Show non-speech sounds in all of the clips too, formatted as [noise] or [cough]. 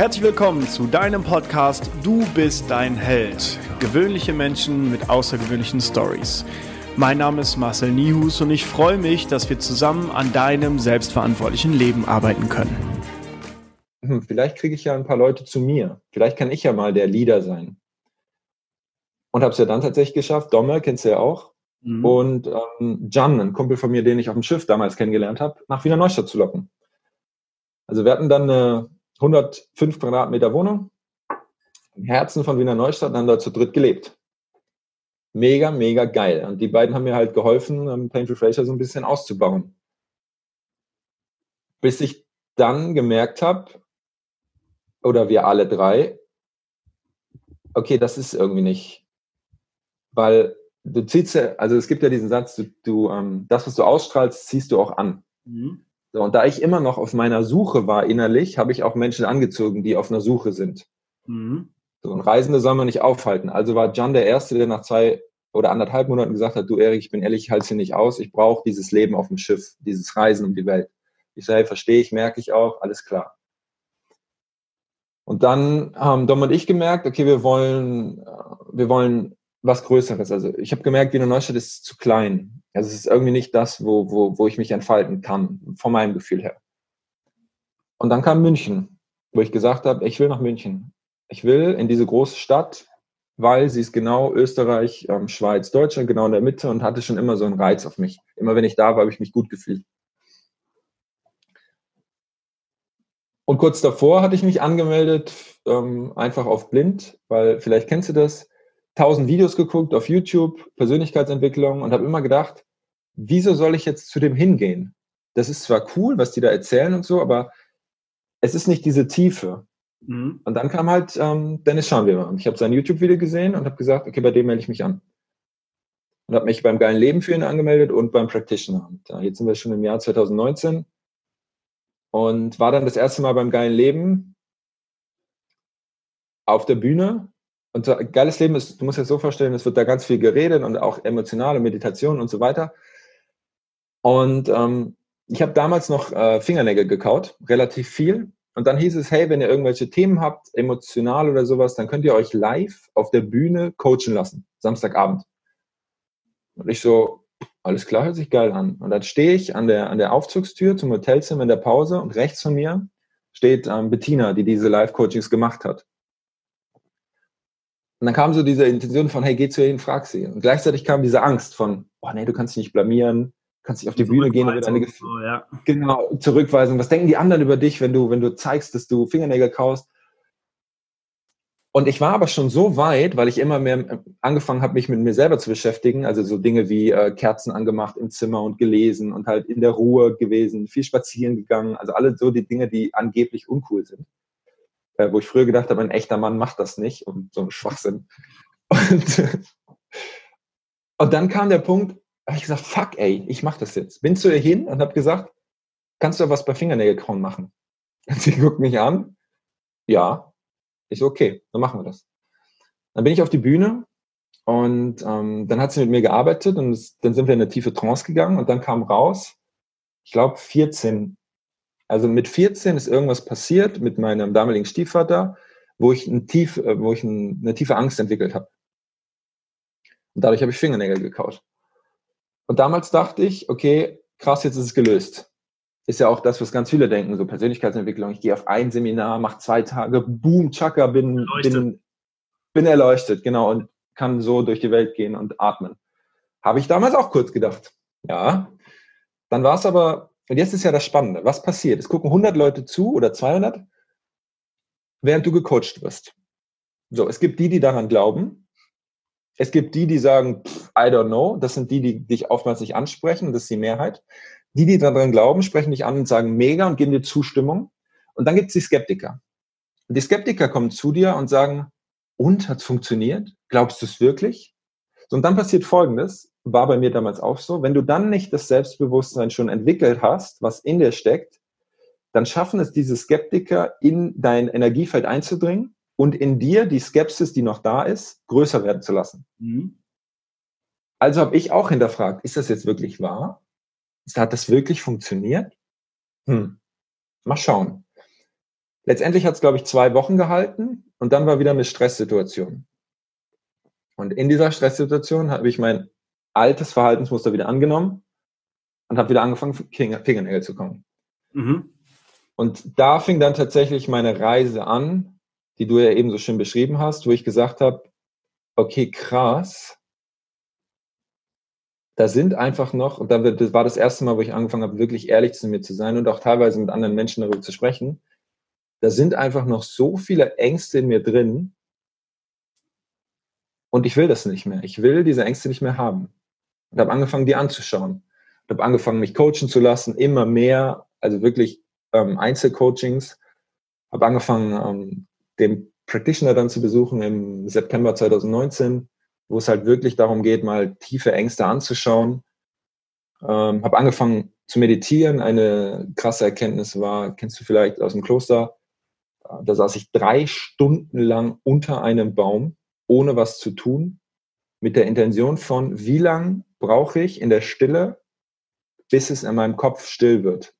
Herzlich willkommen zu deinem Podcast Du bist dein Held. Gewöhnliche Menschen mit außergewöhnlichen Stories. Mein Name ist Marcel Nihus und ich freue mich, dass wir zusammen an deinem selbstverantwortlichen Leben arbeiten können. Hm, vielleicht kriege ich ja ein paar Leute zu mir. Vielleicht kann ich ja mal der Leader sein. Und habe es ja dann tatsächlich geschafft. Domme kennst du ja auch. Mhm. Und ähm, Jan, ein Kumpel von mir, den ich auf dem Schiff damals kennengelernt habe, nach Wiener Neustadt zu locken. Also wir hatten dann eine 105 Quadratmeter Wohnung im Herzen von Wiener Neustadt und haben da zu dritt gelebt. Mega, mega geil. Und die beiden haben mir halt geholfen, um, Painful Fraser so ein bisschen auszubauen. Bis ich dann gemerkt habe, oder wir alle drei, okay, das ist irgendwie nicht. Weil du ziehst ja, also es gibt ja diesen Satz, du, du ähm, das, was du ausstrahlst, ziehst du auch an. Mhm. So, und da ich immer noch auf meiner Suche war innerlich, habe ich auch Menschen angezogen, die auf einer Suche sind. Mhm. So, und Reisende soll man nicht aufhalten. Also war John der Erste, der nach zwei oder anderthalb Monaten gesagt hat, du Erik, ich bin ehrlich, ich halte hier nicht aus, ich brauche dieses Leben auf dem Schiff, dieses Reisen um die Welt. Ich sage, verstehe ich, merke ich auch, alles klar. Und dann haben Dom und ich gemerkt, okay, wir wollen, äh, wir wollen was Größeres. Also ich habe gemerkt, Wiener Neustadt ist zu klein. Also es ist irgendwie nicht das, wo, wo, wo ich mich entfalten kann, von meinem Gefühl her. Und dann kam München, wo ich gesagt habe, ich will nach München. Ich will in diese große Stadt, weil sie ist genau Österreich, ähm, Schweiz, Deutschland, genau in der Mitte und hatte schon immer so einen Reiz auf mich. Immer wenn ich da war, habe ich mich gut gefühlt. Und kurz davor hatte ich mich angemeldet, ähm, einfach auf blind, weil vielleicht kennst du das tausend Videos geguckt auf YouTube, Persönlichkeitsentwicklung und habe immer gedacht, wieso soll ich jetzt zu dem hingehen? Das ist zwar cool, was die da erzählen und so, aber es ist nicht diese Tiefe. Mhm. Und dann kam halt ähm, Dennis Scharnweber und ich habe sein YouTube-Video gesehen und habe gesagt, okay, bei dem melde ich mich an. Und habe mich beim geilen Leben für ihn angemeldet und beim Practitioner. Und, ja, jetzt sind wir schon im Jahr 2019 und war dann das erste Mal beim geilen Leben auf der Bühne und so, geiles Leben ist, du musst dir das so vorstellen, es wird da ganz viel geredet und auch emotionale Meditation und so weiter. Und ähm, ich habe damals noch äh, Fingernägel gekaut, relativ viel. Und dann hieß es, hey, wenn ihr irgendwelche Themen habt, emotional oder sowas, dann könnt ihr euch live auf der Bühne coachen lassen, Samstagabend. Und ich so, alles klar, hört sich geil an. Und dann stehe ich an der, an der Aufzugstür zum Hotelzimmer in der Pause und rechts von mir steht ähm, Bettina, die diese Live-Coachings gemacht hat. Und dann kam so diese Intention von, hey, geh zu ihr hin, frag sie. Und gleichzeitig kam diese Angst von, oh nee, du kannst dich nicht blamieren, kannst nicht auf die Bühne gehen und deine Gefühle, so, ja. genau, zurückweisen. Was denken die anderen über dich, wenn du, wenn du zeigst, dass du Fingernägel kaust? Und ich war aber schon so weit, weil ich immer mehr äh, angefangen habe, mich mit mir selber zu beschäftigen. Also so Dinge wie äh, Kerzen angemacht im Zimmer und gelesen und halt in der Ruhe gewesen, viel spazieren gegangen. Also alle so die Dinge, die angeblich uncool sind äh, wo ich früher gedacht habe, ein echter Mann macht das nicht und so ein Schwachsinn. Und, [laughs] und dann kam der Punkt, habe ich gesagt, fuck ey, ich mache das jetzt. Bin zu ihr hin und habe gesagt, kannst du was bei Fingernägelkauen machen? [laughs] Und sie guckt mich an, ja. Ich so, okay, dann machen wir das. Dann bin ich auf die Bühne und ähm, dann hat sie mit mir gearbeitet und es, dann sind wir in eine tiefe Trance gegangen und dann kam raus, ich glaube, 14 also mit 14 ist irgendwas passiert mit meinem damaligen Stiefvater, wo ich, ein tief, äh, wo ich eine tiefe Angst entwickelt habe. Und dadurch habe ich Fingernägel gekaut. Und damals dachte ich, okay, krass, jetzt ist es gelöst. Ist ja auch das, was ganz viele denken, so Persönlichkeitsentwicklung. Ich gehe auf ein Seminar, mache zwei Tage, boom, tschakka, bin, bin, bin erleuchtet, genau, und kann so durch die Welt gehen und atmen. Habe ich damals auch kurz gedacht. Ja. Dann war es aber und jetzt ist ja das Spannende. Was passiert? Es gucken 100 Leute zu oder 200, während du gecoacht wirst. So, es gibt die, die daran glauben. Es gibt die, die sagen, pff, I don't know. Das sind die, die dich oftmals nicht ansprechen. Das ist die Mehrheit. Die, die daran glauben, sprechen dich an und sagen mega und geben dir Zustimmung. Und dann gibt es die Skeptiker. Und die Skeptiker kommen zu dir und sagen, und, hat es funktioniert? Glaubst du es wirklich? So, und dann passiert Folgendes war bei mir damals auch so. Wenn du dann nicht das Selbstbewusstsein schon entwickelt hast, was in dir steckt, dann schaffen es diese Skeptiker, in dein Energiefeld einzudringen und in dir die Skepsis, die noch da ist, größer werden zu lassen. Mhm. Also habe ich auch hinterfragt, ist das jetzt wirklich wahr? Hat das wirklich funktioniert? Hm. Mal schauen. Letztendlich hat es, glaube ich, zwei Wochen gehalten und dann war wieder eine Stresssituation. Und in dieser Stresssituation habe ich mein altes Verhaltensmuster wieder angenommen und habe wieder angefangen, Fingernägel zu kommen. Mhm. Und da fing dann tatsächlich meine Reise an, die du ja eben so schön beschrieben hast, wo ich gesagt habe, okay, krass, da sind einfach noch, und das war das erste Mal, wo ich angefangen habe, wirklich ehrlich zu mir zu sein und auch teilweise mit anderen Menschen darüber zu sprechen, da sind einfach noch so viele Ängste in mir drin und ich will das nicht mehr. Ich will diese Ängste nicht mehr haben. Und habe angefangen, die anzuschauen. Und habe angefangen, mich coachen zu lassen, immer mehr, also wirklich ähm, Einzelcoachings. Habe angefangen, ähm, den Practitioner dann zu besuchen im September 2019, wo es halt wirklich darum geht, mal tiefe Ängste anzuschauen. Ähm, habe angefangen zu meditieren. Eine krasse Erkenntnis war, kennst du vielleicht aus dem Kloster, da saß ich drei Stunden lang unter einem Baum, ohne was zu tun, mit der Intention von, wie lang brauche ich in der Stille, bis es in meinem Kopf still wird.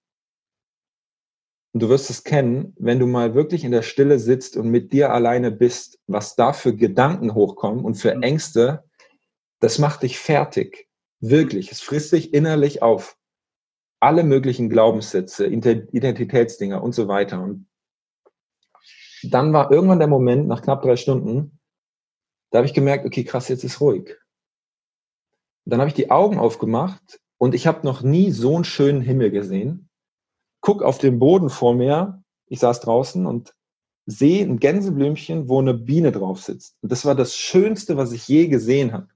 Und du wirst es kennen, wenn du mal wirklich in der Stille sitzt und mit dir alleine bist, was da für Gedanken hochkommen und für mhm. Ängste, das macht dich fertig. Wirklich. Es frisst dich innerlich auf. Alle möglichen Glaubenssätze, Identitätsdinger und so weiter. Und dann war irgendwann der Moment, nach knapp drei Stunden, da habe ich gemerkt, okay, krass, jetzt ist ruhig. Und dann habe ich die Augen aufgemacht und ich habe noch nie so einen schönen Himmel gesehen guck auf den Boden vor mir, ich saß draußen und sehe ein Gänseblümchen, wo eine Biene drauf sitzt. Und das war das Schönste, was ich je gesehen habe.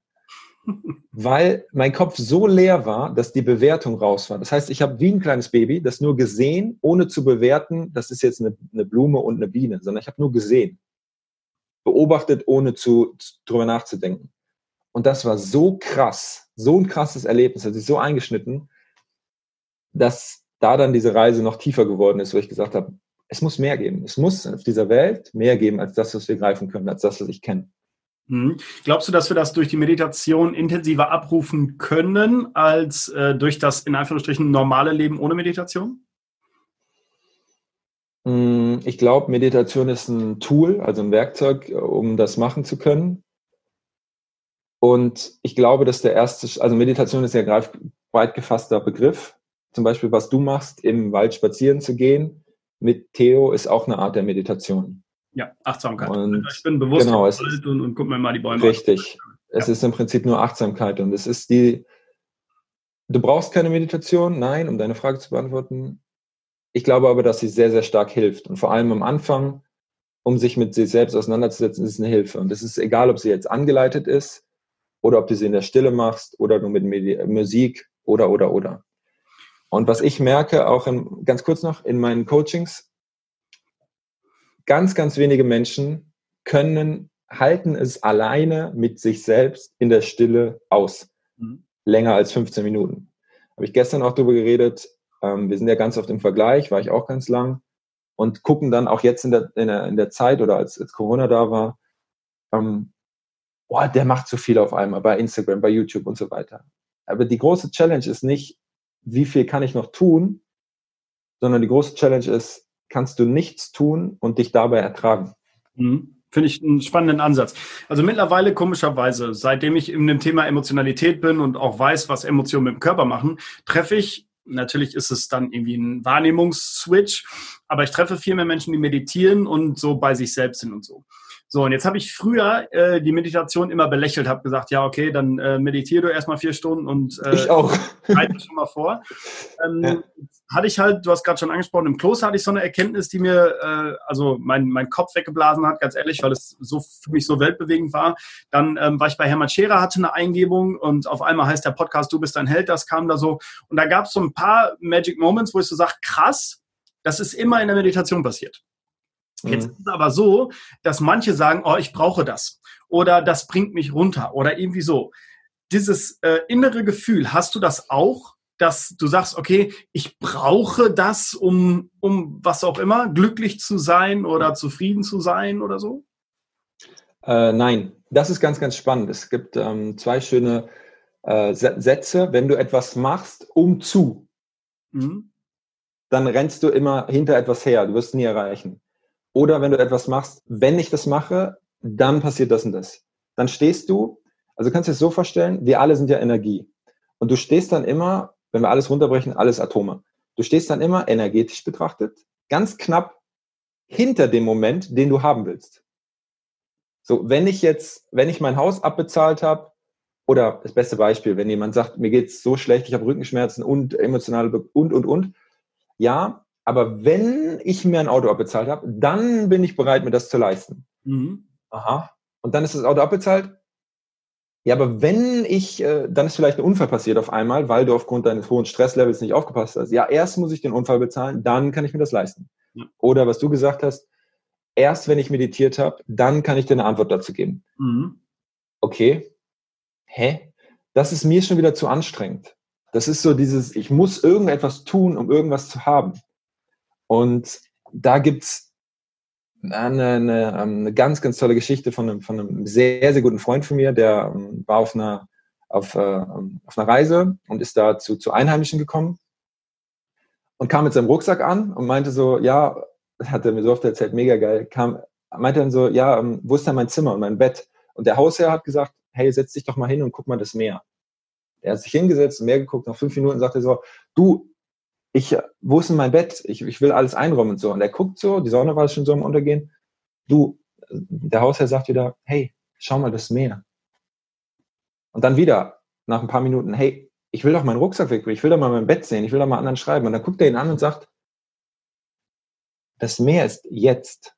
[laughs] Weil mein Kopf so leer war, dass die Bewertung raus war. Das heißt, ich habe wie ein kleines Baby das nur gesehen, ohne zu bewerten, das ist jetzt eine, eine Blume und eine Biene, sondern ich habe nur gesehen. Beobachtet, ohne zu, drüber nachzudenken. Und das war so krass, so ein krasses Erlebnis, hat sich so eingeschnitten, dass da dann diese Reise noch tiefer geworden ist, wo ich gesagt habe, es muss mehr geben. Es muss auf dieser Welt mehr geben als das, was wir greifen können, als das, was ich kenne. Mhm. Glaubst du, dass wir das durch die Meditation intensiver abrufen können als äh, durch das in Anführungsstrichen normale Leben ohne Meditation? Mm, ich glaube, Meditation ist ein Tool, also ein Werkzeug, um das machen zu können. Und ich glaube, dass der erste, also Meditation ist ja ein breit gefasster Begriff zum Beispiel, was du machst, im Wald spazieren zu gehen, mit Theo ist auch eine Art der Meditation. Ja, Achtsamkeit. Und ich bin bewusst genau, es ist, und, und guck mir mal die Bäume Richtig. An. Es ja. ist im Prinzip nur Achtsamkeit und es ist die, du brauchst keine Meditation, nein, um deine Frage zu beantworten. Ich glaube aber, dass sie sehr, sehr stark hilft und vor allem am Anfang, um sich mit sich selbst auseinanderzusetzen, ist es eine Hilfe. Und es ist egal, ob sie jetzt angeleitet ist oder ob du sie in der Stille machst oder nur mit Musik oder, oder, oder. Und was ich merke, auch in, ganz kurz noch in meinen Coachings, ganz, ganz wenige Menschen können, halten es alleine mit sich selbst in der Stille aus. Mhm. Länger als 15 Minuten. Habe ich gestern auch darüber geredet. Ähm, wir sind ja ganz oft im Vergleich, war ich auch ganz lang. Und gucken dann auch jetzt in der, in der, in der Zeit oder als, als Corona da war, ähm, boah, der macht zu viel auf einmal bei Instagram, bei YouTube und so weiter. Aber die große Challenge ist nicht, wie viel kann ich noch tun, sondern die große Challenge ist, kannst du nichts tun und dich dabei ertragen. Mhm. Finde ich einen spannenden Ansatz. Also mittlerweile komischerweise, seitdem ich in dem Thema Emotionalität bin und auch weiß, was Emotionen mit dem Körper machen, treffe ich, natürlich ist es dann irgendwie ein Wahrnehmungsswitch, aber ich treffe viel mehr Menschen, die meditieren und so bei sich selbst sind und so. So, und jetzt habe ich früher äh, die Meditation immer belächelt, habe gesagt, ja, okay, dann äh, meditiere du erstmal vier Stunden und äh, ich auch. Schon mal vor. Ähm, ja. Hatte ich halt, du hast gerade schon angesprochen, im Kloster hatte ich so eine Erkenntnis, die mir äh, also mein, mein Kopf weggeblasen hat, ganz ehrlich, weil es so für mich so weltbewegend war. Dann ähm, war ich bei Hermann Scherer, hatte eine Eingebung und auf einmal heißt der Podcast Du bist ein Held, das kam da so. Und da gab es so ein paar Magic Moments, wo ich so sage, krass, das ist immer in der Meditation passiert. Jetzt mhm. ist es aber so, dass manche sagen, oh, ich brauche das oder das bringt mich runter oder irgendwie so. Dieses äh, innere Gefühl, hast du das auch, dass du sagst, okay, ich brauche das, um, um was auch immer, glücklich zu sein oder zufrieden zu sein oder so? Äh, nein, das ist ganz, ganz spannend. Es gibt ähm, zwei schöne äh, Sätze. Wenn du etwas machst, um zu, mhm. dann rennst du immer hinter etwas her. Du wirst nie erreichen. Oder wenn du etwas machst, wenn ich das mache, dann passiert das und das. Dann stehst du, also kannst du das so vorstellen, wir alle sind ja Energie. Und du stehst dann immer, wenn wir alles runterbrechen, alles Atome. Du stehst dann immer energetisch betrachtet, ganz knapp hinter dem Moment, den du haben willst. So, wenn ich jetzt, wenn ich mein Haus abbezahlt habe, oder das beste Beispiel, wenn jemand sagt, mir geht's so schlecht, ich habe Rückenschmerzen und emotionale und und und. Ja, aber wenn ich mir ein Auto abbezahlt habe, dann bin ich bereit, mir das zu leisten. Mhm. Aha. Und dann ist das Auto abbezahlt. Ja, aber wenn ich, äh, dann ist vielleicht ein Unfall passiert auf einmal, weil du aufgrund deines hohen Stresslevels nicht aufgepasst hast. Ja, erst muss ich den Unfall bezahlen, dann kann ich mir das leisten. Ja. Oder was du gesagt hast, erst wenn ich meditiert habe, dann kann ich dir eine Antwort dazu geben. Mhm. Okay. Hä? Das ist mir schon wieder zu anstrengend. Das ist so dieses, ich muss irgendetwas tun, um irgendwas zu haben. Und da gibt's eine, eine, ähm, eine ganz, ganz tolle Geschichte von einem, von einem sehr, sehr guten Freund von mir, der ähm, war auf einer, auf, äh, auf einer Reise und ist da zu, zu Einheimischen gekommen und kam mit seinem Rucksack an und meinte so, ja, hat er mir so oft erzählt, mega geil, kam, meinte dann so, ja, ähm, wo ist denn mein Zimmer und mein Bett? Und der Hausherr hat gesagt, hey, setz dich doch mal hin und guck mal das Meer. Er hat sich hingesetzt, Meer geguckt, nach fünf Minuten sagte er so, du, ich, wo ist denn mein Bett? Ich, ich will alles einräumen und so. Und er guckt so, die Sonne war schon so am Untergehen. Du, der Hausherr sagt wieder, hey, schau mal das Meer. Und dann wieder, nach ein paar Minuten, hey, ich will doch meinen Rucksack weg, ich will doch mal mein Bett sehen, ich will doch mal anderen schreiben. Und dann guckt er ihn an und sagt, das Meer ist jetzt.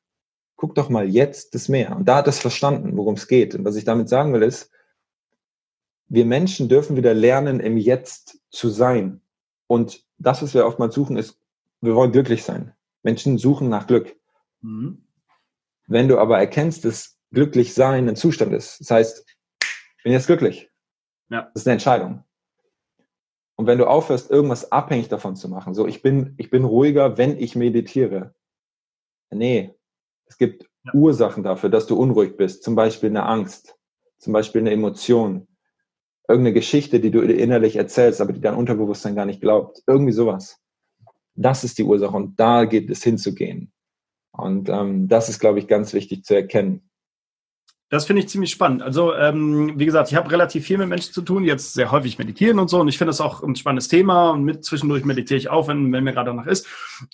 Guck doch mal jetzt das Meer. Und da hat er es verstanden, worum es geht. Und was ich damit sagen will, ist, wir Menschen dürfen wieder lernen, im Jetzt zu sein. Und das, was wir oftmals suchen, ist, wir wollen glücklich sein. Menschen suchen nach Glück. Mhm. Wenn du aber erkennst, dass glücklich sein ein Zustand ist, das heißt, ich bin jetzt glücklich. Ja. Das ist eine Entscheidung. Und wenn du aufhörst, irgendwas abhängig davon zu machen, so ich bin, ich bin ruhiger, wenn ich meditiere. Nee, es gibt ja. Ursachen dafür, dass du unruhig bist. Zum Beispiel eine Angst, zum Beispiel eine Emotion, irgendeine Geschichte, die du innerlich erzählst, aber die dein Unterbewusstsein gar nicht glaubt. Irgendwie sowas. Das ist die Ursache und da geht es hinzugehen. Und ähm, das ist, glaube ich, ganz wichtig zu erkennen. Das finde ich ziemlich spannend. Also, ähm, wie gesagt, ich habe relativ viel mit Menschen zu tun, jetzt sehr häufig meditieren und so. Und ich finde das auch ein spannendes Thema. Und mit zwischendurch meditiere ich auch, wenn, wenn mir gerade danach ist.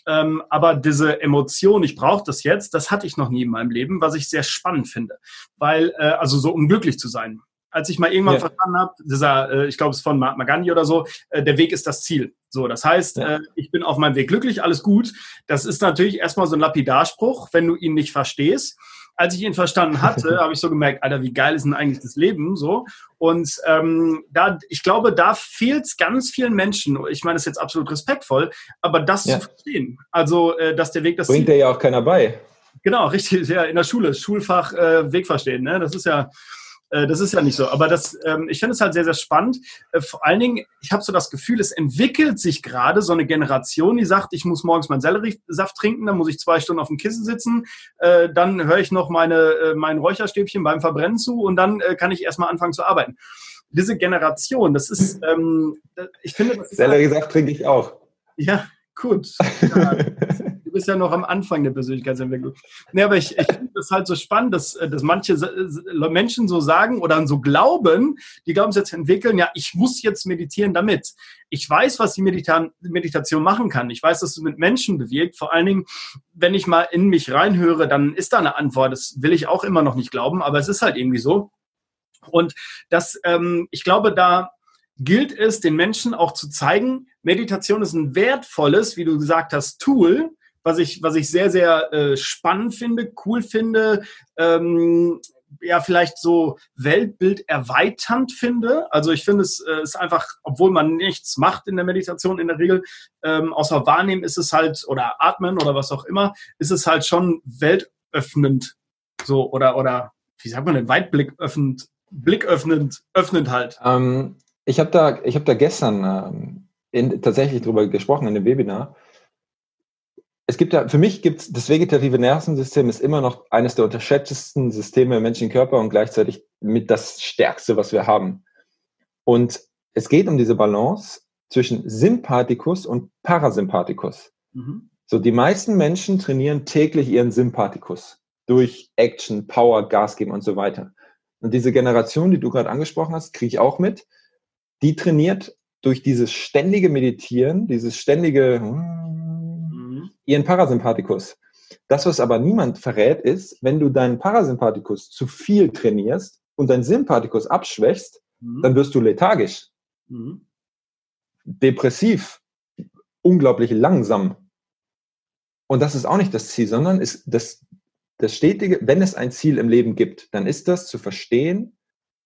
Ähm, aber diese Emotion, ich brauche das jetzt, das hatte ich noch nie in meinem Leben, was ich sehr spannend finde. Weil, äh, also so um glücklich zu sein als ich mal irgendwann ja. verstanden habe, dieser, äh, ich glaube, es ist von Mahatma Gandhi oder so, äh, der Weg ist das Ziel. So, das heißt, ja. äh, ich bin auf meinem Weg glücklich, alles gut. Das ist natürlich erstmal so ein Lapidarspruch, wenn du ihn nicht verstehst. Als ich ihn verstanden hatte, [laughs] habe ich so gemerkt, Alter, wie geil ist denn eigentlich das Leben so? Und ähm, da, ich glaube, da fehlt es ganz vielen Menschen. Ich meine, das ist jetzt absolut respektvoll, aber das ja. zu verstehen. Also, äh, dass der Weg das bringt dir ja auch keiner bei. Genau, richtig. Ja, in der Schule, Schulfach äh, Weg verstehen. Ne? Das ist ja äh, das ist ja nicht so. Aber das, ähm, ich finde es halt sehr, sehr spannend. Äh, vor allen Dingen, ich habe so das Gefühl, es entwickelt sich gerade so eine Generation, die sagt, ich muss morgens meinen Selleriesaft trinken, dann muss ich zwei Stunden auf dem Kissen sitzen, äh, dann höre ich noch meine, äh, mein Räucherstäbchen beim Verbrennen zu und dann äh, kann ich erstmal anfangen zu arbeiten. Diese Generation, das ist, ähm, ich finde, das ist Selleriesaft trinke ich auch. Ja, gut. [laughs] Ja, du bist ja noch am Anfang der Persönlichkeitsentwicklung. Nee, aber ich, ich finde das halt so spannend, dass, äh, dass manche Menschen so sagen oder so glauben, die glauben es jetzt entwickeln, ja, ich muss jetzt meditieren damit. Ich weiß, was die Medita Meditation machen kann. Ich weiß, dass es mit Menschen bewirkt. Vor allen Dingen, wenn ich mal in mich reinhöre, dann ist da eine Antwort. Das will ich auch immer noch nicht glauben, aber es ist halt irgendwie so. Und das, ähm, ich glaube, da gilt es, den Menschen auch zu zeigen, Meditation ist ein wertvolles, wie du gesagt hast, Tool, was ich, was ich sehr, sehr äh, spannend finde, cool finde, ähm, ja, vielleicht so Weltbild erweiternd finde. Also ich finde, es äh, ist einfach, obwohl man nichts macht in der Meditation in der Regel, ähm, außer wahrnehmen ist es halt, oder atmen oder was auch immer, ist es halt schon weltöffnend. So, oder, oder, wie sagt man denn, Weitblick öffnend, blicköffnend, öffnend halt. Ähm, ich habe da, ich hab da gestern ähm, in, tatsächlich drüber gesprochen in dem Webinar es gibt ja, für mich gibt es, das vegetative Nervensystem ist immer noch eines der unterschätztesten Systeme im menschlichen Körper und gleichzeitig mit das stärkste, was wir haben. Und es geht um diese Balance zwischen Sympathikus und Parasympathikus. Mhm. So, die meisten Menschen trainieren täglich ihren Sympathikus durch Action, Power, Gas geben und so weiter. Und diese Generation, die du gerade angesprochen hast, kriege ich auch mit, die trainiert durch dieses ständige Meditieren, dieses ständige mhm. Ihren Parasympathikus. Das, was aber niemand verrät, ist, wenn du deinen Parasympathikus zu viel trainierst und deinen Sympathikus abschwächst, mhm. dann wirst du lethargisch, mhm. depressiv, unglaublich langsam. Und das ist auch nicht das Ziel, sondern ist das, das stetige, wenn es ein Ziel im Leben gibt, dann ist das zu verstehen,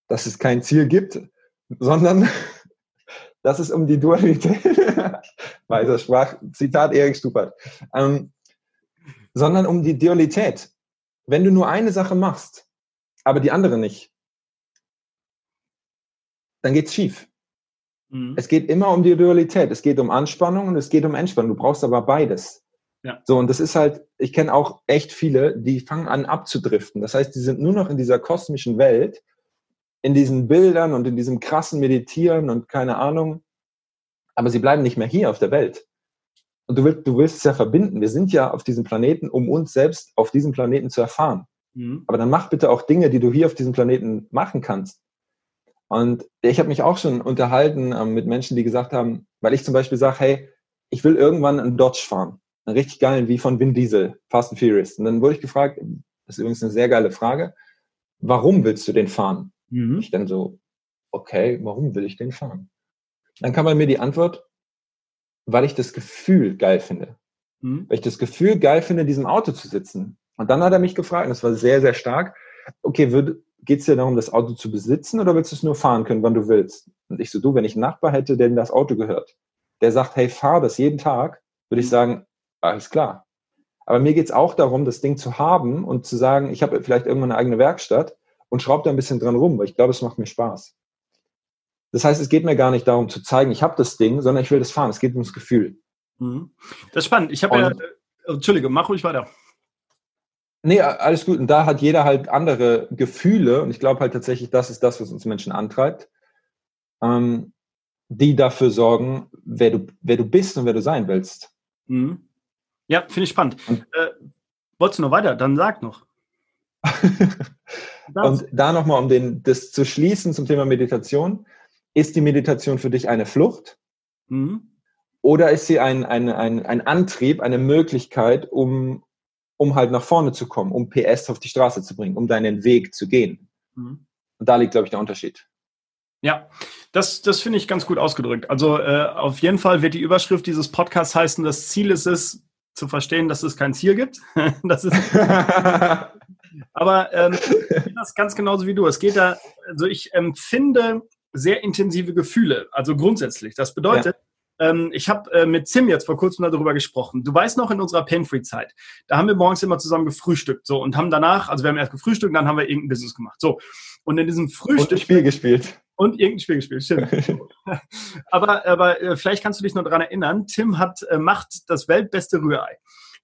dass es kein Ziel gibt, sondern dass es um die Dualität, [laughs] weiser Sprach, Zitat Erik Stupert, ähm, sondern um die Dualität. Wenn du nur eine Sache machst, aber die andere nicht, dann geht's schief. Mhm. Es geht immer um die Dualität. Es geht um Anspannung und es geht um Entspannung. Du brauchst aber beides. Ja. So, und das ist halt, ich kenne auch echt viele, die fangen an abzudriften. Das heißt, die sind nur noch in dieser kosmischen Welt, in diesen Bildern und in diesem krassen Meditieren und keine Ahnung. Aber sie bleiben nicht mehr hier auf der Welt. Und du willst, du willst es ja verbinden. Wir sind ja auf diesem Planeten, um uns selbst auf diesem Planeten zu erfahren. Mhm. Aber dann mach bitte auch Dinge, die du hier auf diesem Planeten machen kannst. Und ich habe mich auch schon unterhalten ähm, mit Menschen, die gesagt haben, weil ich zum Beispiel sage, hey, ich will irgendwann einen Dodge fahren. Einen richtig geilen, wie von Vin Diesel, Fast and Furious. Und dann wurde ich gefragt, das ist übrigens eine sehr geile Frage, warum willst du den fahren? Mhm. Ich dann so, okay, warum will ich den fahren? Dann kam bei mir die Antwort, weil ich das Gefühl geil finde. Mhm. Weil ich das Gefühl geil finde, in diesem Auto zu sitzen. Und dann hat er mich gefragt, und das war sehr, sehr stark, okay, geht es dir darum, das Auto zu besitzen oder willst du es nur fahren können, wann du willst? Und ich so, du, wenn ich einen Nachbar hätte, der in das Auto gehört, der sagt, hey, fahr das jeden Tag, würde ich sagen, alles klar. Aber mir geht es auch darum, das Ding zu haben und zu sagen, ich habe vielleicht irgendwann eine eigene Werkstatt und schraube da ein bisschen dran rum, weil ich glaube, es macht mir Spaß. Das heißt, es geht mir gar nicht darum zu zeigen, ich habe das Ding, sondern ich will das fahren. Es geht ums Gefühl. Mhm. Das ist spannend. Ich habe ja, äh, Entschuldige, mach ruhig weiter. Nee, alles gut. Und da hat jeder halt andere Gefühle. Und ich glaube halt tatsächlich, das ist das, was uns Menschen antreibt, ähm, die dafür sorgen, wer du, wer du bist und wer du sein willst. Mhm. Ja, finde ich spannend. Und, äh, wolltest du noch weiter? Dann sag noch. [laughs] und da nochmal, um den, das zu schließen zum Thema Meditation. Ist die Meditation für dich eine Flucht? Mhm. Oder ist sie ein, ein, ein, ein Antrieb, eine Möglichkeit, um, um halt nach vorne zu kommen, um PS auf die Straße zu bringen, um deinen Weg zu gehen. Mhm. Und da liegt, glaube ich, der Unterschied. Ja, das, das finde ich ganz gut ausgedrückt. Also äh, auf jeden Fall wird die Überschrift dieses Podcasts heißen, das Ziel ist es, zu verstehen, dass es kein Ziel gibt. [laughs] das ist [laughs] Aber ähm, das ganz genauso wie du. Es geht da, also ich empfinde sehr intensive Gefühle, also grundsätzlich. Das bedeutet, ähm, ich habe äh, mit Tim jetzt vor kurzem darüber gesprochen. Du weißt noch in unserer Pain-Free-Zeit, da haben wir morgens immer zusammen gefrühstückt, so und haben danach, also wir haben erst gefrühstückt, dann haben wir irgendein Business gemacht, so. Und in diesem Frühstück. Und ein Spiel gespielt. Und irgendein Spiel gespielt, stimmt. [laughs] aber aber äh, vielleicht kannst du dich noch daran erinnern, Tim hat, äh, macht das weltbeste Rührei.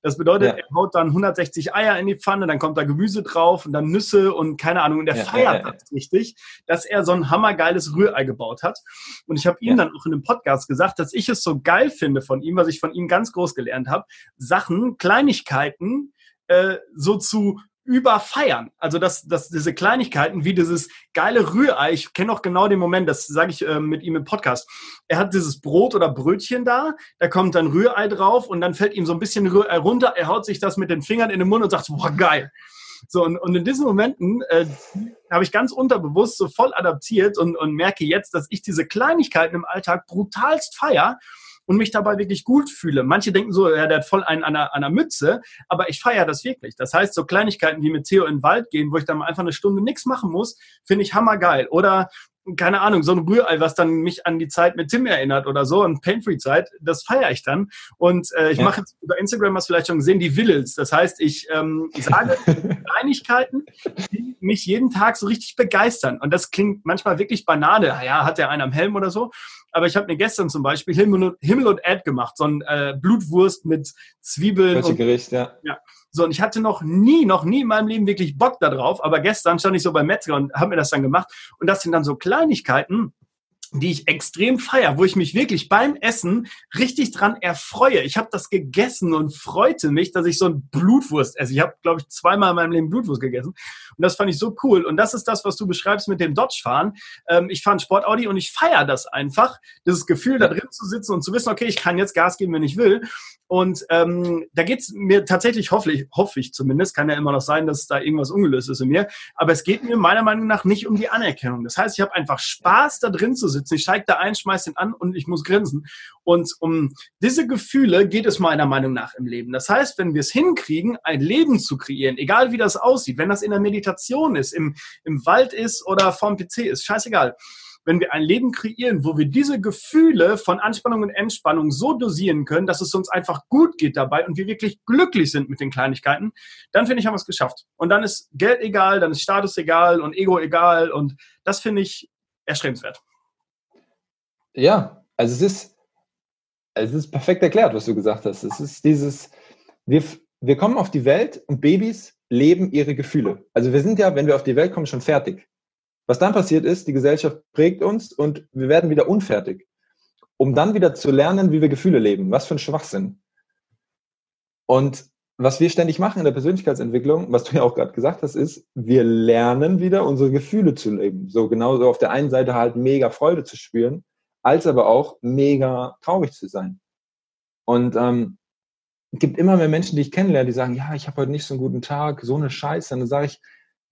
Das bedeutet, ja. er haut dann 160 Eier in die Pfanne, dann kommt da Gemüse drauf und dann Nüsse und keine Ahnung. Und er ja, feiert ja, das richtig, dass er so ein hammergeiles Rührei gebaut hat. Und ich habe ihm dann auch in einem Podcast gesagt, dass ich es so geil finde von ihm, was ich von ihm ganz groß gelernt habe, Sachen, Kleinigkeiten äh, so zu überfeiern. Also dass, dass diese Kleinigkeiten wie dieses geile Rührei, ich kenne auch genau den Moment, das sage ich äh, mit ihm im Podcast. Er hat dieses Brot oder Brötchen da, da kommt dann Rührei drauf und dann fällt ihm so ein bisschen Rührei runter, er haut sich das mit den Fingern in den Mund und sagt, boah, geil. So, und, und in diesen Momenten äh, habe ich ganz unterbewusst so voll adaptiert und, und merke jetzt, dass ich diese Kleinigkeiten im Alltag brutalst feier und mich dabei wirklich gut fühle. Manche denken so, ja, der hat voll einen an einer, an einer Mütze, aber ich feiere das wirklich. Das heißt, so Kleinigkeiten wie mit Theo in den Wald gehen, wo ich dann einfach eine Stunde nichts machen muss, finde ich hammergeil. Oder keine Ahnung, so ein Rührei, was dann mich an die Zeit mit Tim erinnert oder so, an Pain-Free-Zeit, das feiere ich dann. Und äh, ich ja. mache jetzt über Instagram, hast du vielleicht schon gesehen, die Wills. Das heißt, ich ähm, sage [laughs] Kleinigkeiten, die mich jeden Tag so richtig begeistern. Und das klingt manchmal wirklich Banane. Ja, hat der einen am Helm oder so. Aber ich habe mir gestern zum Beispiel Himmel und, Himmel und Erd gemacht, so ein äh, Blutwurst mit Zwiebeln. und, Gericht, ja. ja. So, und ich hatte noch nie, noch nie in meinem Leben wirklich Bock darauf, aber gestern stand ich so beim Metzger und habe mir das dann gemacht. Und das sind dann so Kleinigkeiten, die ich extrem feier, wo ich mich wirklich beim Essen richtig dran erfreue. Ich habe das gegessen und freute mich, dass ich so ein Blutwurst esse. Ich habe, glaube ich, zweimal in meinem Leben Blutwurst gegessen und das fand ich so cool. Und das ist das, was du beschreibst mit dem Dodge-Fahren. Ähm, ich fahre ein Sport-Audi und ich feiere das einfach, dieses Gefühl, da drin zu sitzen und zu wissen, okay, ich kann jetzt Gas geben, wenn ich will. Und ähm, da geht's mir tatsächlich, hoffentlich, hoffe ich zumindest, kann ja immer noch sein, dass da irgendwas ungelöst ist in mir, aber es geht mir meiner Meinung nach nicht um die Anerkennung. Das heißt, ich habe einfach Spaß, da drin zu sitzen. Ich steige da ein, schmeiß den an und ich muss grinsen. Und um diese Gefühle geht es meiner Meinung nach im Leben. Das heißt, wenn wir es hinkriegen, ein Leben zu kreieren, egal wie das aussieht, wenn das in der Meditation ist, im, im Wald ist oder vorm PC ist, scheißegal wenn wir ein Leben kreieren, wo wir diese Gefühle von Anspannung und Entspannung so dosieren können, dass es uns einfach gut geht dabei und wir wirklich glücklich sind mit den Kleinigkeiten, dann finde ich, haben wir es geschafft. Und dann ist Geld egal, dann ist Status egal und Ego egal und das finde ich erstrebenswert. Ja, also es ist, es ist perfekt erklärt, was du gesagt hast. Es ist dieses, wir, wir kommen auf die Welt und Babys leben ihre Gefühle. Also wir sind ja, wenn wir auf die Welt kommen, schon fertig. Was dann passiert ist, die Gesellschaft prägt uns und wir werden wieder unfertig, um dann wieder zu lernen, wie wir Gefühle leben. Was für ein Schwachsinn. Und was wir ständig machen in der Persönlichkeitsentwicklung, was du ja auch gerade gesagt hast, ist, wir lernen wieder unsere Gefühle zu leben. So genauso auf der einen Seite halt mega Freude zu spüren, als aber auch mega traurig zu sein. Und ähm, es gibt immer mehr Menschen, die ich kennenlerne, die sagen, ja, ich habe heute nicht so einen guten Tag, so eine Scheiße. Und dann sage ich,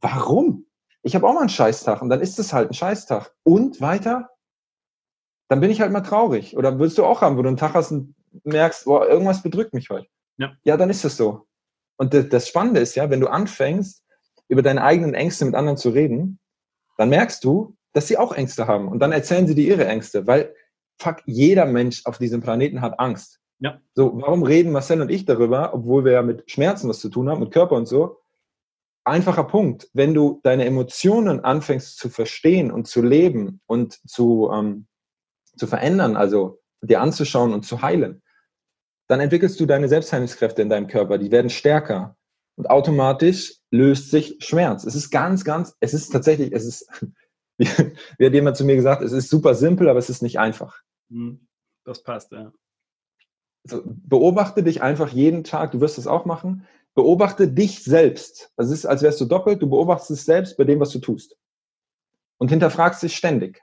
warum? ich habe auch mal einen Scheißtag und dann ist es halt ein Scheißtag. Und weiter? Dann bin ich halt mal traurig. Oder willst du auch haben, wo du einen Tag hast und merkst, boah, irgendwas bedrückt mich heute. Ja, ja dann ist es so. Und das Spannende ist ja, wenn du anfängst, über deine eigenen Ängste mit anderen zu reden, dann merkst du, dass sie auch Ängste haben. Und dann erzählen sie dir ihre Ängste, weil fuck, jeder Mensch auf diesem Planeten hat Angst. Ja. So, warum reden Marcel und ich darüber, obwohl wir ja mit Schmerzen was zu tun haben, mit Körper und so? einfacher Punkt, wenn du deine Emotionen anfängst zu verstehen und zu leben und zu, ähm, zu verändern, also dir anzuschauen und zu heilen, dann entwickelst du deine Selbstheilungskräfte in deinem Körper, die werden stärker und automatisch löst sich Schmerz. Es ist ganz, ganz, es ist tatsächlich, es ist, wie, [laughs] wie hat jemand zu mir gesagt, es ist super simpel, aber es ist nicht einfach. Hm, das passt, ja. Also beobachte dich einfach jeden Tag, du wirst es auch machen, beobachte dich selbst. Das ist, als wärst du doppelt, du beobachtest dich selbst bei dem, was du tust. Und hinterfragst dich ständig.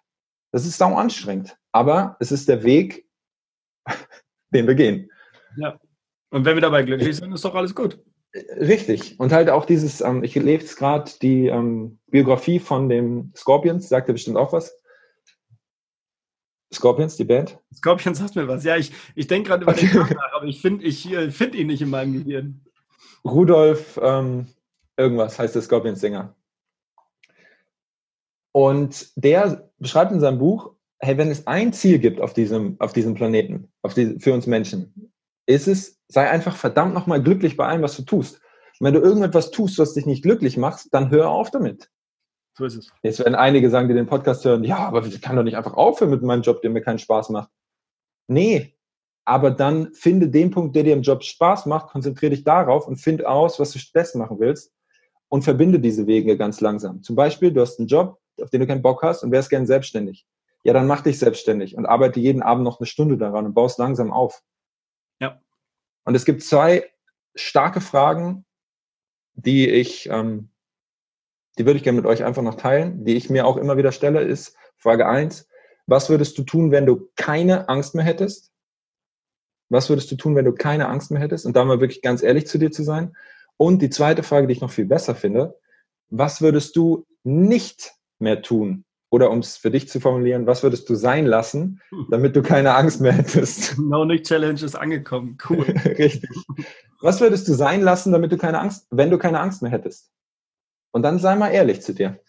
Das ist sau anstrengend, aber es ist der Weg, [laughs] den wir gehen. Ja. Und wenn wir dabei glücklich sind, ist doch alles gut. Richtig. Und halt auch dieses, ähm, ich lese jetzt gerade die ähm, Biografie von dem Scorpions, sagt er bestimmt auch was. Scorpions, die Band? Scorpions sagt mir was. Ja, ich, ich denke gerade über den Namen nach, aber ich finde ich, äh, find ihn nicht in meinem Gehirn. Rudolf ähm, irgendwas heißt der Scorpions-Sänger. Und der beschreibt in seinem Buch, hey, wenn es ein Ziel gibt auf diesem, auf diesem Planeten, auf die, für uns Menschen, ist es, sei einfach verdammt nochmal glücklich bei allem, was du tust. Und wenn du irgendetwas tust, was dich nicht glücklich macht, dann hör auf damit. So ist es. Jetzt werden einige sagen, die den Podcast hören, ja, aber ich kann doch nicht einfach aufhören mit meinem Job, der mir keinen Spaß macht. Nee, aber dann finde den Punkt, der dir im Job Spaß macht, konzentriere dich darauf und find aus, was du stattdessen machen willst und verbinde diese Wege ganz langsam. Zum Beispiel, du hast einen Job, auf den du keinen Bock hast und wärst gern selbstständig. Ja, dann mach dich selbstständig und arbeite jeden Abend noch eine Stunde daran und baust langsam auf. Und es gibt zwei starke Fragen, die ich, ähm, die würde ich gerne mit euch einfach noch teilen, die ich mir auch immer wieder stelle, ist Frage eins: Was würdest du tun, wenn du keine Angst mehr hättest? Was würdest du tun, wenn du keine Angst mehr hättest? Und da mal wirklich ganz ehrlich zu dir zu sein. Und die zweite Frage, die ich noch viel besser finde, was würdest du nicht mehr tun? Oder um es für dich zu formulieren, was würdest du sein lassen, damit du keine Angst mehr hättest? [laughs] No Nick Challenge ist angekommen. Cool. [laughs] Richtig. Was würdest du sein lassen, damit du keine Angst, wenn du keine Angst mehr hättest? Und dann sei mal ehrlich zu dir.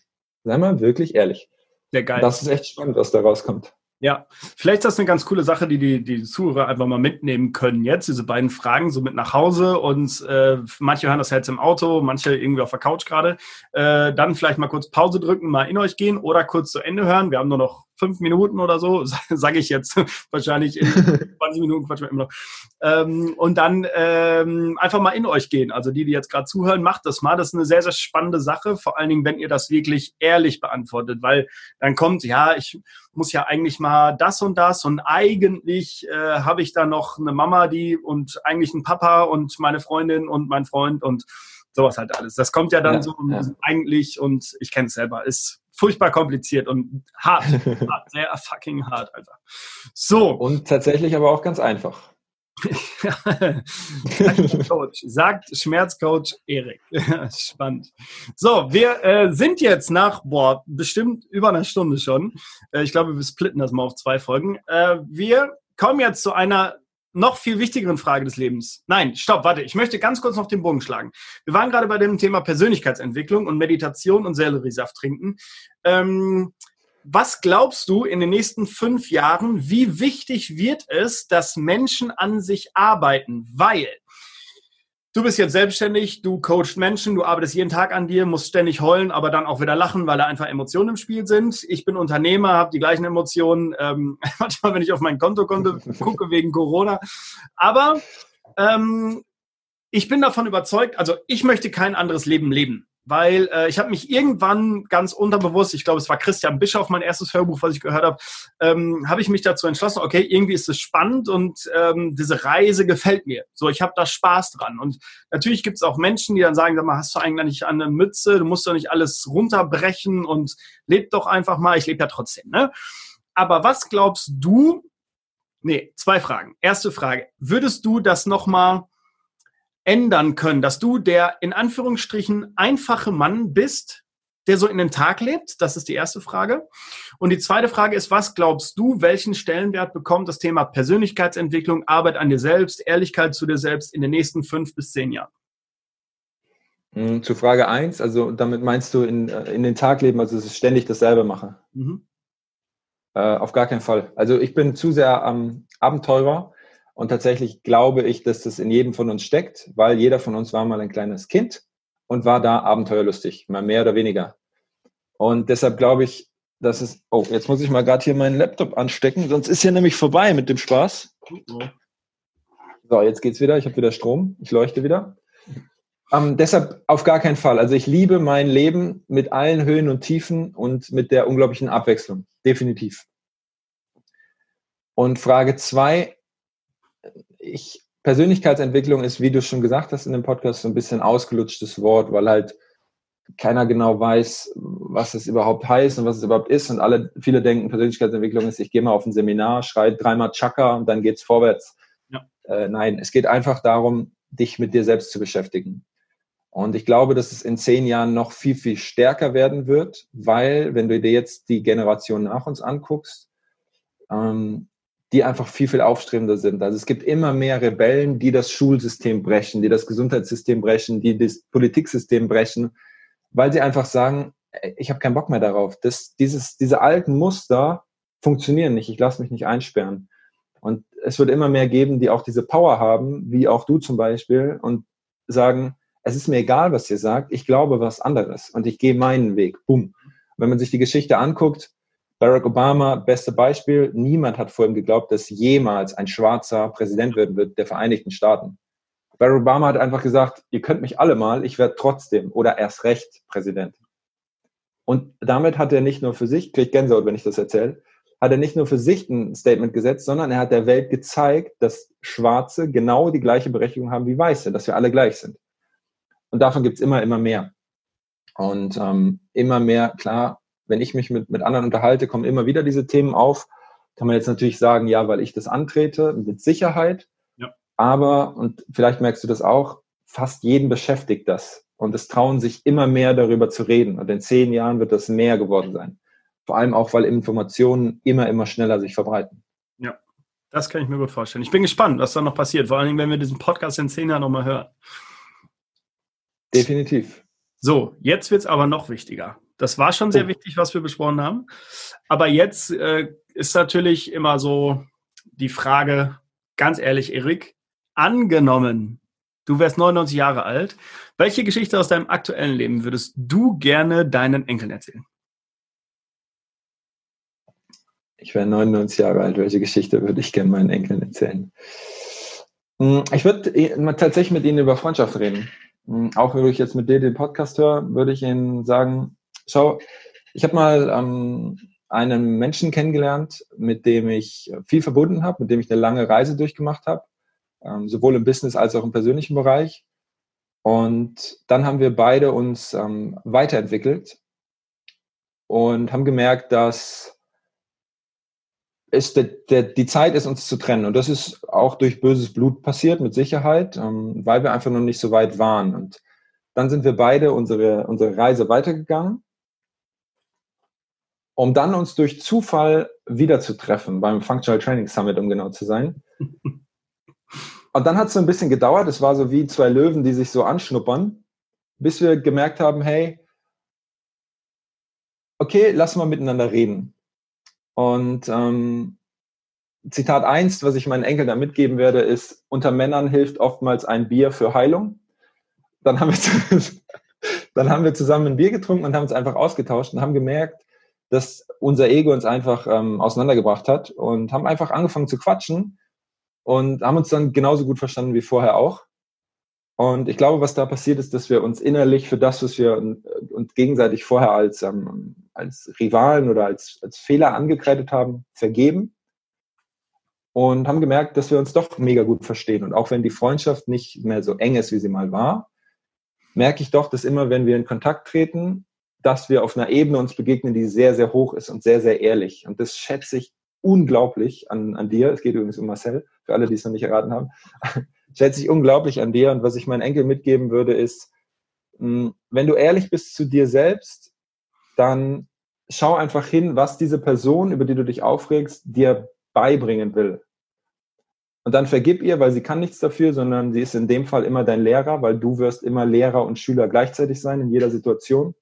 Sei mal wirklich ehrlich. Sehr geil. Das ist echt spannend, was da rauskommt. Ja, vielleicht ist das eine ganz coole Sache, die die, die Zuhörer einfach mal mitnehmen können jetzt, diese beiden Fragen so mit nach Hause und äh, manche hören das jetzt im Auto, manche irgendwie auf der Couch gerade. Äh, dann vielleicht mal kurz Pause drücken, mal in euch gehen oder kurz zu Ende hören. Wir haben nur noch fünf Minuten oder so, [laughs] sage ich jetzt wahrscheinlich in [laughs] 20 Minuten quatschen wir immer noch. Ähm, und dann ähm, einfach mal in euch gehen. Also die, die jetzt gerade zuhören, macht das mal. Das ist eine sehr, sehr spannende Sache, vor allen Dingen, wenn ihr das wirklich ehrlich beantwortet, weil dann kommt, ja, ich muss ja eigentlich mal das und das und eigentlich äh, habe ich da noch eine Mama, die und eigentlich ein Papa und meine Freundin und mein Freund und sowas halt alles. Das kommt ja dann ja, so ja. eigentlich und ich kenne es selber, ist furchtbar kompliziert und hart, [laughs] hart, sehr fucking hart einfach. So. Und tatsächlich aber auch ganz einfach. Coach, [laughs] sagt Schmerzcoach Erik. [laughs] Spannend. So, wir äh, sind jetzt nach, boah, bestimmt über einer Stunde schon. Äh, ich glaube, wir splitten das mal auf zwei Folgen. Äh, wir kommen jetzt zu einer noch viel wichtigeren Frage des Lebens. Nein, stopp, warte, ich möchte ganz kurz noch den Bogen schlagen. Wir waren gerade bei dem Thema Persönlichkeitsentwicklung und Meditation und Selleriesaft trinken. Ähm, was glaubst du in den nächsten fünf Jahren, wie wichtig wird es, dass Menschen an sich arbeiten? Weil du bist jetzt selbstständig, du coachst Menschen, du arbeitest jeden Tag an dir, musst ständig heulen, aber dann auch wieder lachen, weil da einfach Emotionen im Spiel sind. Ich bin Unternehmer, habe die gleichen Emotionen, ähm, [laughs] manchmal, wenn ich auf mein Konto gucke wegen Corona. Aber ähm, ich bin davon überzeugt, also ich möchte kein anderes Leben leben weil äh, ich habe mich irgendwann ganz unterbewusst, ich glaube, es war Christian Bischoff, mein erstes Hörbuch, was ich gehört habe, ähm, habe ich mich dazu entschlossen, okay, irgendwie ist es spannend und ähm, diese Reise gefällt mir. So, ich habe da Spaß dran. Und natürlich gibt es auch Menschen, die dann sagen, sag mal, hast du eigentlich nicht eine Mütze, du musst doch nicht alles runterbrechen und leb doch einfach mal, ich lebe ja trotzdem. Ne? Aber was glaubst du, nee, zwei Fragen. Erste Frage, würdest du das nochmal ändern können, dass du der in Anführungsstrichen einfache Mann bist, der so in den Tag lebt? Das ist die erste Frage. Und die zweite Frage ist, was glaubst du, welchen Stellenwert bekommt das Thema Persönlichkeitsentwicklung, Arbeit an dir selbst, Ehrlichkeit zu dir selbst in den nächsten fünf bis zehn Jahren? Hm, zu Frage eins, also damit meinst du in, äh, in den Tag leben, also dass ich ständig dasselbe mache? Mhm. Äh, auf gar keinen Fall. Also ich bin zu sehr am ähm, Abenteurer und tatsächlich glaube ich, dass das in jedem von uns steckt, weil jeder von uns war mal ein kleines Kind und war da abenteuerlustig, mal mehr oder weniger. Und deshalb glaube ich, dass es. Oh, jetzt muss ich mal gerade hier meinen Laptop anstecken, sonst ist hier nämlich vorbei mit dem Spaß. So, jetzt geht's wieder. Ich habe wieder Strom. Ich leuchte wieder. Ähm, deshalb auf gar keinen Fall. Also ich liebe mein Leben mit allen Höhen und Tiefen und mit der unglaublichen Abwechslung. Definitiv. Und Frage zwei, ich, Persönlichkeitsentwicklung ist, wie du schon gesagt hast in dem Podcast, so ein bisschen ausgelutschtes Wort, weil halt keiner genau weiß, was es überhaupt heißt und was es überhaupt ist. Und alle, viele denken, Persönlichkeitsentwicklung ist, ich gehe mal auf ein Seminar, schreie dreimal Chaka und dann geht's vorwärts. Ja. Äh, nein, es geht einfach darum, dich mit dir selbst zu beschäftigen. Und ich glaube, dass es in zehn Jahren noch viel, viel stärker werden wird, weil, wenn du dir jetzt die Generation nach uns anguckst, ähm, die einfach viel, viel aufstrebender sind. Also es gibt immer mehr Rebellen, die das Schulsystem brechen, die das Gesundheitssystem brechen, die das Politiksystem brechen, weil sie einfach sagen, ich habe keinen Bock mehr darauf. Das, dieses, diese alten Muster funktionieren nicht. Ich lasse mich nicht einsperren. Und es wird immer mehr geben, die auch diese Power haben, wie auch du zum Beispiel, und sagen, es ist mir egal, was ihr sagt, ich glaube was anderes und ich gehe meinen Weg. Boom. Wenn man sich die Geschichte anguckt, Barack Obama, beste Beispiel. Niemand hat vor ihm geglaubt, dass jemals ein Schwarzer Präsident werden wird der Vereinigten Staaten. Barack Obama hat einfach gesagt, ihr könnt mich alle mal, ich werde trotzdem oder erst recht Präsident. Und damit hat er nicht nur für sich, kriege ich Gänsehaut, wenn ich das erzähle, hat er nicht nur für sich ein Statement gesetzt, sondern er hat der Welt gezeigt, dass Schwarze genau die gleiche Berechtigung haben wie Weiße, dass wir alle gleich sind. Und davon gibt es immer, immer mehr. Und ähm, immer mehr, klar, wenn ich mich mit, mit anderen unterhalte, kommen immer wieder diese Themen auf. Kann man jetzt natürlich sagen, ja, weil ich das antrete, mit Sicherheit. Ja. Aber, und vielleicht merkst du das auch, fast jeden beschäftigt das. Und es trauen sich immer mehr darüber zu reden. Und in zehn Jahren wird das mehr geworden sein. Vor allem auch, weil Informationen immer, immer schneller sich verbreiten. Ja, das kann ich mir gut vorstellen. Ich bin gespannt, was da noch passiert. Vor allem, wenn wir diesen Podcast in zehn Jahren nochmal hören. Definitiv. So, jetzt wird es aber noch wichtiger. Das war schon sehr oh. wichtig, was wir besprochen haben. Aber jetzt äh, ist natürlich immer so die Frage, ganz ehrlich, Erik, angenommen, du wärst 99 Jahre alt, welche Geschichte aus deinem aktuellen Leben würdest du gerne deinen Enkeln erzählen? Ich wäre 99 Jahre alt. Welche Geschichte würde ich gerne meinen Enkeln erzählen? Hm, ich würde tatsächlich mit Ihnen über Freundschaft reden. Hm, auch wenn ich jetzt mit dir den Podcast höre, würde ich Ihnen sagen, schau, ich habe mal ähm, einen Menschen kennengelernt, mit dem ich viel verbunden habe, mit dem ich eine lange Reise durchgemacht habe, ähm, sowohl im Business als auch im persönlichen Bereich. Und dann haben wir beide uns ähm, weiterentwickelt und haben gemerkt, dass es der, der, die Zeit ist, uns zu trennen. Und das ist auch durch böses Blut passiert, mit Sicherheit, ähm, weil wir einfach noch nicht so weit waren. Und dann sind wir beide unsere, unsere Reise weitergegangen, um dann uns durch Zufall wiederzutreffen beim Functional Training Summit, um genau zu sein. [laughs] Und dann hat es so ein bisschen gedauert. Es war so wie zwei Löwen, die sich so anschnuppern, bis wir gemerkt haben, hey, okay, lass mal miteinander reden. Und ähm, Zitat 1, was ich meinen Enkeln da mitgeben werde, ist, unter Männern hilft oftmals ein Bier für Heilung. Dann haben wir, [laughs] dann haben wir zusammen ein Bier getrunken und haben uns einfach ausgetauscht und haben gemerkt, dass unser Ego uns einfach ähm, auseinandergebracht hat und haben einfach angefangen zu quatschen und haben uns dann genauso gut verstanden wie vorher auch. Und ich glaube, was da passiert ist, dass wir uns innerlich für das, was wir uns gegenseitig vorher als, ähm, als Rivalen oder als, als Fehler angekreidet haben, vergeben und haben gemerkt, dass wir uns doch mega gut verstehen. Und auch wenn die Freundschaft nicht mehr so eng ist, wie sie mal war, merke ich doch, dass immer, wenn wir in Kontakt treten, dass wir auf einer Ebene uns begegnen, die sehr, sehr hoch ist und sehr, sehr ehrlich. Und das schätze ich unglaublich an, an dir. Es geht übrigens um Marcel, für alle, die es noch nicht erraten haben [laughs] schätze ich unglaublich an dir. Und was ich meinen Enkel mitgeben würde, ist, hm, wenn du ehrlich bist zu dir selbst, dann schau einfach hin, was diese Person, über die du dich aufregst, dir beibringen will. Und dann vergib ihr, weil sie kann nichts dafür, sondern sie ist in dem Fall immer dein Lehrer, weil du wirst immer Lehrer und Schüler gleichzeitig sein in jeder Situation.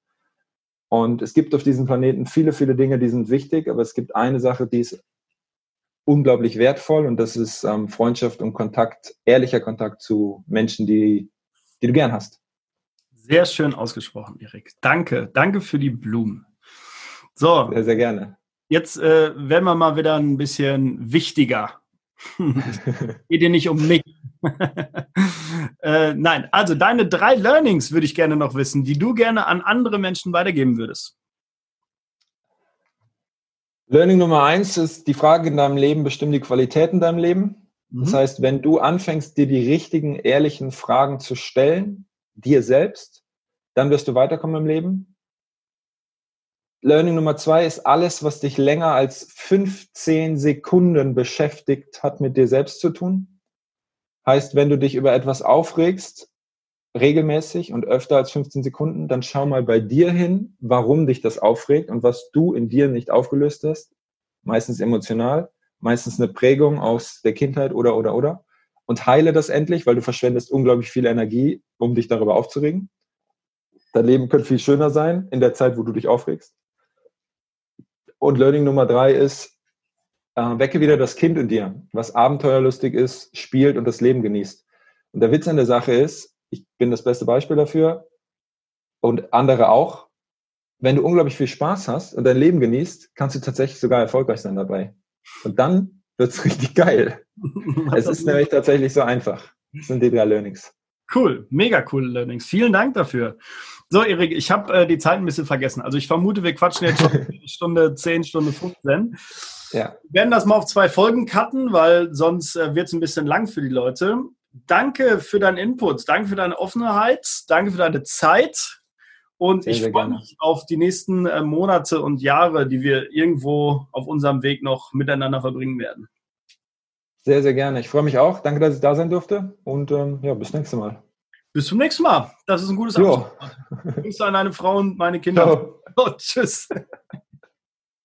Und es gibt auf diesem Planeten viele, viele Dinge, die sind wichtig, aber es gibt eine Sache, die ist unglaublich wertvoll und das ist ähm, Freundschaft und Kontakt, ehrlicher Kontakt zu Menschen, die, die du gern hast. Sehr schön ausgesprochen, Erik. Danke, danke für die Blumen. So. Sehr, sehr gerne. Jetzt äh, werden wir mal wieder ein bisschen wichtiger. [laughs] Geht dir nicht um mich. [laughs] äh, nein, also deine drei Learnings würde ich gerne noch wissen, die du gerne an andere Menschen weitergeben würdest. Learning Nummer eins ist, die Frage in deinem Leben bestimmt die Qualität in deinem Leben. Mhm. Das heißt, wenn du anfängst, dir die richtigen, ehrlichen Fragen zu stellen, dir selbst, dann wirst du weiterkommen im Leben. Learning Nummer zwei ist, alles, was dich länger als 15 Sekunden beschäftigt, hat mit dir selbst zu tun. Heißt, wenn du dich über etwas aufregst, regelmäßig und öfter als 15 Sekunden, dann schau mal bei dir hin, warum dich das aufregt und was du in dir nicht aufgelöst hast. Meistens emotional, meistens eine Prägung aus der Kindheit oder, oder, oder. Und heile das endlich, weil du verschwendest unglaublich viel Energie, um dich darüber aufzuregen. Dein Leben könnte viel schöner sein in der Zeit, wo du dich aufregst. Und Learning Nummer drei ist, äh, wecke wieder das Kind in dir, was abenteuerlustig ist, spielt und das Leben genießt. Und der Witz an der Sache ist, ich bin das beste Beispiel dafür und andere auch. Wenn du unglaublich viel Spaß hast und dein Leben genießt, kannst du tatsächlich sogar erfolgreich sein dabei. Und dann wird es [laughs] richtig geil. [laughs] es ist nämlich tatsächlich so einfach. Das sind die drei Learnings. Cool, mega coole Learnings. Vielen Dank dafür. So, Erik, ich habe äh, die Zeit ein bisschen vergessen. Also ich vermute, wir quatschen jetzt schon [laughs] Stunde 10, Stunde 15. Ja. Wir werden das mal auf zwei Folgen cutten, weil sonst äh, wird es ein bisschen lang für die Leute danke für deinen Input, danke für deine Offenheit, danke für deine Zeit. Und sehr, ich freue mich auf die nächsten äh, Monate und Jahre, die wir irgendwo auf unserem Weg noch miteinander verbringen werden. Sehr, sehr gerne. Ich freue mich auch. Danke, dass ich da sein durfte. Und ähm, ja, bis nächstes Mal. Bis zum nächsten Mal. Das ist ein gutes Abschluss. [laughs] Grüße an deine Frau und meine Kinder. Ciao. [laughs] Oh, tschüss.